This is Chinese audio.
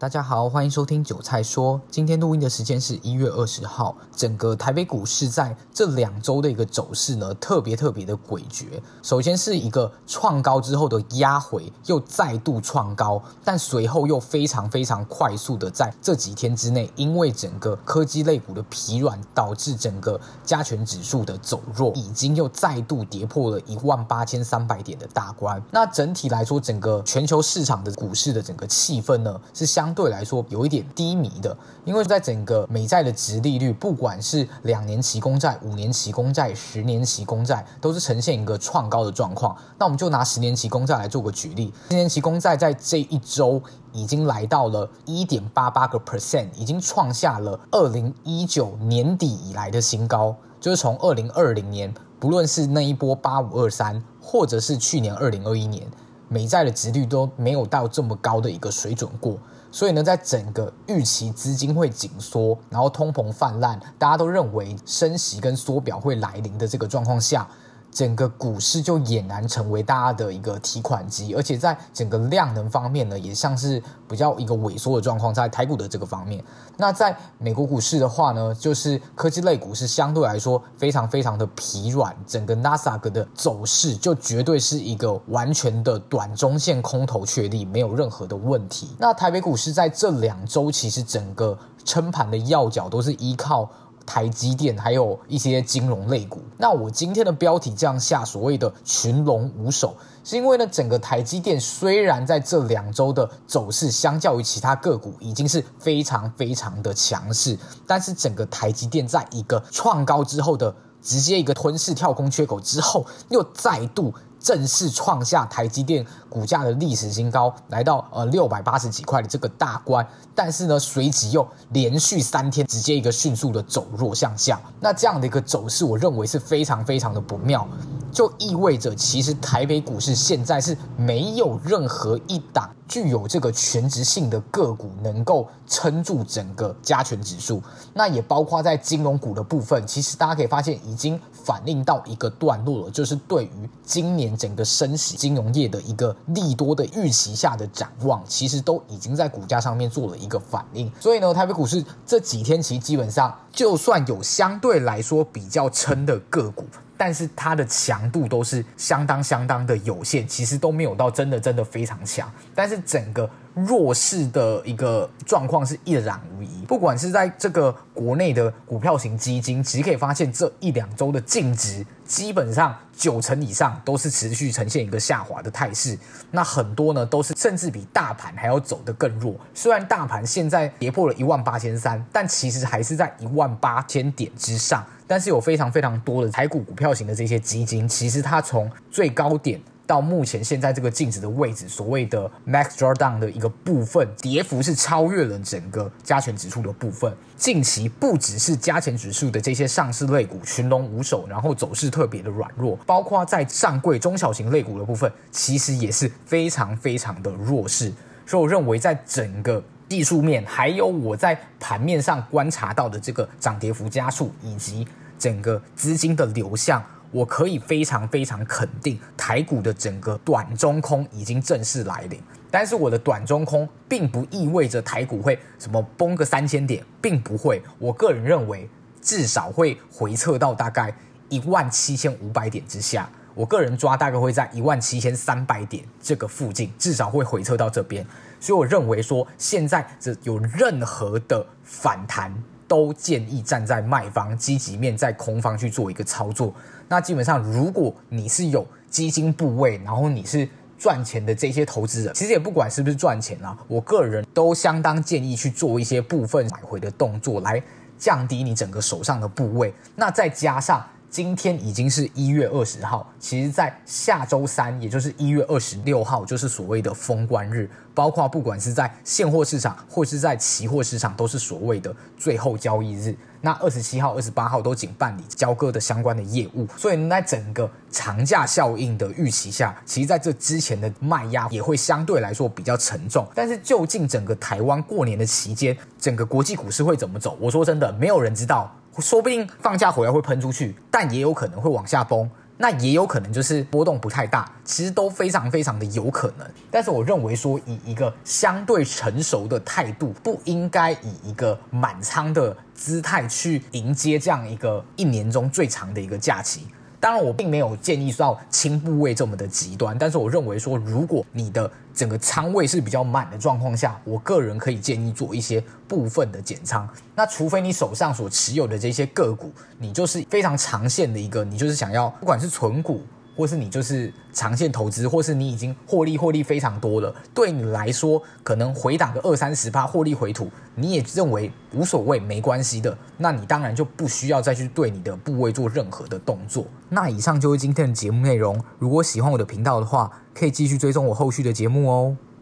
大家好，欢迎收听韭菜说。今天录音的时间是一月二十号。整个台北股市在这两周的一个走势呢，特别特别的诡谲。首先是一个创高之后的压回，又再度创高，但随后又非常非常快速的在这几天之内，因为整个科技类股的疲软，导致整个加权指数的走弱，已经又再度跌破了一万八千三百点的大关。那整体来说，整个全球市场的股市的整个气氛呢，是相。相对来说有一点低迷的，因为在整个美债的殖利率，不管是两年期公债、五年期公债、十年期公债，都是呈现一个创高的状况。那我们就拿十年期公债来做个举例，十年期公债在这一周已经来到了一点八八个 percent，已经创下了二零一九年底以来的新高，就是从二零二零年，不论是那一波八五二三，或者是去年二零二一年，美债的殖率都没有到这么高的一个水准过。所以呢，在整个预期资金会紧缩，然后通膨泛滥，大家都认为升息跟缩表会来临的这个状况下。整个股市就俨然成为大家的一个提款机，而且在整个量能方面呢，也像是比较一个萎缩的状况，在台股的这个方面。那在美国股市的话呢，就是科技类股是相对来说非常非常的疲软，整个纳斯达克的走势就绝对是一个完全的短中线空头确立，没有任何的问题。那台北股市在这两周其实整个撑盘的要角都是依靠。台积电还有一些金融类股。那我今天的标题这样下，所谓的群龙无首，是因为呢，整个台积电虽然在这两周的走势，相较于其他个股已经是非常非常的强势，但是整个台积电在一个创高之后的直接一个吞噬跳空缺口之后，又再度。正式创下台积电股价的历史新高，来到呃六百八十几块的这个大关，但是呢，随即又连续三天直接一个迅速的走弱向下，那这样的一个走势，我认为是非常非常的不妙，就意味着其实台北股市现在是没有任何一档具有这个全值性的个股能够撑住整个加权指数，那也包括在金融股的部分，其实大家可以发现已经反映到一个段落了，就是对于今年。整个升息金融业的一个利多的预期下的展望，其实都已经在股价上面做了一个反应。所以呢，台北股市这几天其实基本上，就算有相对来说比较撑的个股，但是它的强度都是相当相当的有限，其实都没有到真的真的非常强。但是整个弱势的一个状况是一览无遗。不管是在这个国内的股票型基金，其实可以发现这一两周的净值。基本上九成以上都是持续呈现一个下滑的态势，那很多呢都是甚至比大盘还要走得更弱。虽然大盘现在跌破了一万八千三，但其实还是在一万八千点之上。但是有非常非常多的台股股票型的这些基金，其实它从最高点。到目前现在这个净值的位置，所谓的 max drawdown 的一个部分，跌幅是超越了整个加权指数的部分。近期不只是加权指数的这些上市类股群龙无首，然后走势特别的软弱，包括在上柜中小型类股的部分，其实也是非常非常的弱势。所以我认为，在整个技术面，还有我在盘面上观察到的这个涨跌幅加速，以及整个资金的流向。我可以非常非常肯定，台股的整个短中空已经正式来临。但是我的短中空并不意味着台股会什么崩个三千点，并不会。我个人认为，至少会回撤到大概一万七千五百点之下。我个人抓大概会在一万七千三百点这个附近，至少会回撤到这边。所以我认为说，现在这有任何的反弹。都建议站在卖方，积极面在空方去做一个操作。那基本上，如果你是有基金部位，然后你是赚钱的这些投资人，其实也不管是不是赚钱啊，我个人都相当建议去做一些部分买回的动作，来降低你整个手上的部位。那再加上。今天已经是一月二十号，其实，在下周三，也就是一月二十六号，就是所谓的封关日，包括不管是在现货市场或是在期货市场，都是所谓的最后交易日。那二十七号、二十八号都仅办理交割的相关的业务，所以在整个长假效应的预期下，其实在这之前的卖压也会相对来说比较沉重。但是，究竟整个台湾过年的期间，整个国际股市会怎么走？我说真的，没有人知道。说不定放假回来会喷出去，但也有可能会往下崩。那也有可能就是波动不太大，其实都非常非常的有可能。但是我认为说，以一个相对成熟的态度，不应该以一个满仓的姿态去迎接这样一个一年中最长的一个假期。当然，我并没有建议到轻部位这么的极端，但是我认为说，如果你的整个仓位是比较满的状况下，我个人可以建议做一些部分的减仓。那除非你手上所持有的这些个股，你就是非常长线的一个，你就是想要不管是存股。或是你就是长线投资，或是你已经获利获利非常多了，对你来说可能回档个二三十趴获利回吐，你也认为无所谓没关系的，那你当然就不需要再去对你的部位做任何的动作。那以上就是今天的节目内容，如果喜欢我的频道的话，可以继续追踪我后续的节目哦。